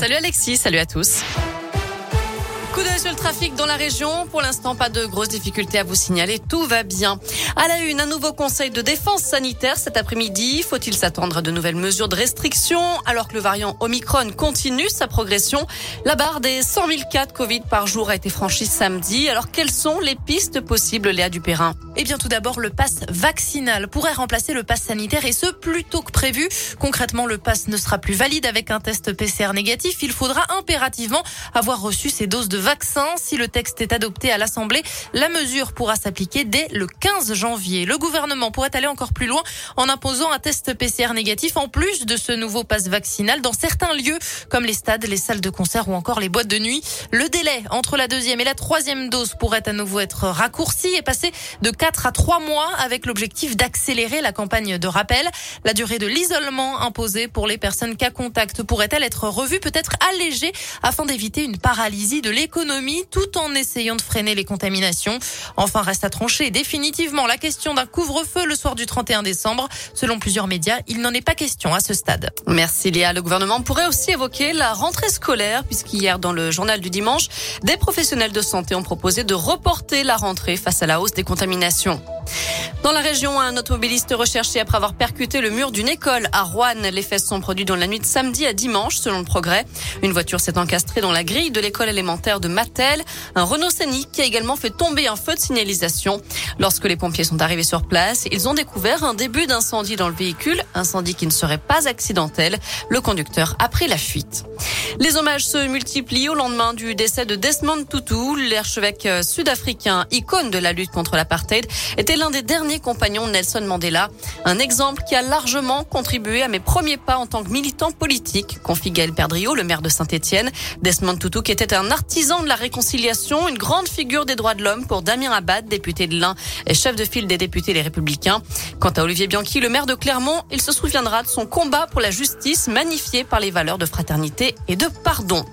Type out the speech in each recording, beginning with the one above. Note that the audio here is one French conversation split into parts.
Salut Alexis, salut à tous. Coup d'œil sur le trafic dans la région. Pour l'instant, pas de grosses difficultés à vous signaler. Tout va bien. À la une, un nouveau conseil de défense sanitaire cet après-midi. Faut-il s'attendre à de nouvelles mesures de restriction alors que le variant Omicron continue sa progression? La barre des 100 000 cas de Covid par jour a été franchie samedi. Alors, quelles sont les pistes possibles, Léa Dupérin? Eh bien, tout d'abord, le pass vaccinal pourrait remplacer le pass sanitaire et ce, plus tôt que prévu. Concrètement, le pass ne sera plus valide avec un test PCR négatif. Il faudra impérativement avoir reçu ses doses de vaccin. Si le texte est adopté à l'Assemblée, la mesure pourra s'appliquer dès le 15 janvier. Le gouvernement pourrait aller encore plus loin en imposant un test PCR négatif en plus de ce nouveau pass vaccinal dans certains lieux comme les stades, les salles de concert ou encore les boîtes de nuit. Le délai entre la deuxième et la troisième dose pourrait à nouveau être raccourci et passer de 4 à 3 mois avec l'objectif d'accélérer la campagne de rappel. La durée de l'isolement imposée pour les personnes cas contact pourrait-elle être revue, peut-être allégée afin d'éviter une paralysie de l'économie tout en essayant de freiner les contaminations. Enfin, reste à trancher définitivement la question d'un couvre-feu le soir du 31 décembre. Selon plusieurs médias, il n'en est pas question à ce stade. Merci Léa. Le gouvernement pourrait aussi évoquer la rentrée scolaire puisqu'hier dans le journal du dimanche, des professionnels de santé ont proposé de reporter la rentrée face à la hausse des contaminations dans la région, un automobiliste recherché après avoir percuté le mur d'une école à Rouen. Les faits sont produits dans la nuit de samedi à dimanche, selon le progrès. Une voiture s'est encastrée dans la grille de l'école élémentaire de Mattel. Un Renault Scénic qui a également fait tomber un feu de signalisation. Lorsque les pompiers sont arrivés sur place, ils ont découvert un début d'incendie dans le véhicule, incendie qui ne serait pas accidentel. Le conducteur a pris la fuite. Les hommages se multiplient au lendemain du décès de Desmond Tutu, l'archevêque sud-africain, icône de la lutte contre l'apartheid, était l'un des derniers compagnons de Nelson Mandela. Un exemple qui a largement contribué à mes premiers pas en tant que militant politique, confie Gaël Perdriau, le maire de Saint-Etienne. Desmond Tutu, qui était un artisan de la réconciliation, une grande figure des droits de l'homme pour Damien Abad, député de l'Ain et chef de file des députés Les Républicains. Quant à Olivier Bianchi, le maire de Clermont, il se souviendra de son combat pour la justice magnifié par les valeurs de fraternité et de pardon.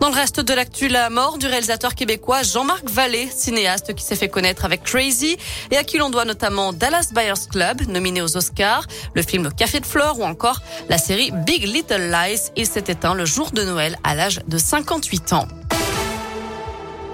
Dans le reste de l'actu, la mort du réalisateur québécois Jean-Marc Vallée, cinéaste qui s'est fait connaître avec Crazy et à qui l'on doit notamment Dallas Buyers Club, nominé aux Oscars, le film Café de Flore ou encore la série Big Little Lies. Il s'est éteint le jour de Noël à l'âge de 58 ans.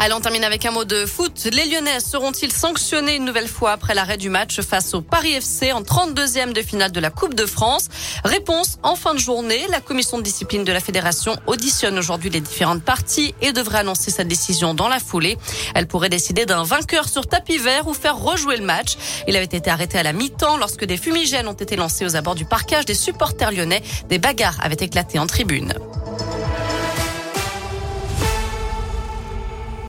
Allez, on termine avec un mot de foot. Les Lyonnais seront-ils sanctionnés une nouvelle fois après l'arrêt du match face au Paris FC en 32e de finale de la Coupe de France? Réponse en fin de journée. La commission de discipline de la fédération auditionne aujourd'hui les différentes parties et devrait annoncer sa décision dans la foulée. Elle pourrait décider d'un vainqueur sur tapis vert ou faire rejouer le match. Il avait été arrêté à la mi-temps lorsque des fumigènes ont été lancés aux abords du parquage des supporters lyonnais. Des bagarres avaient éclaté en tribune.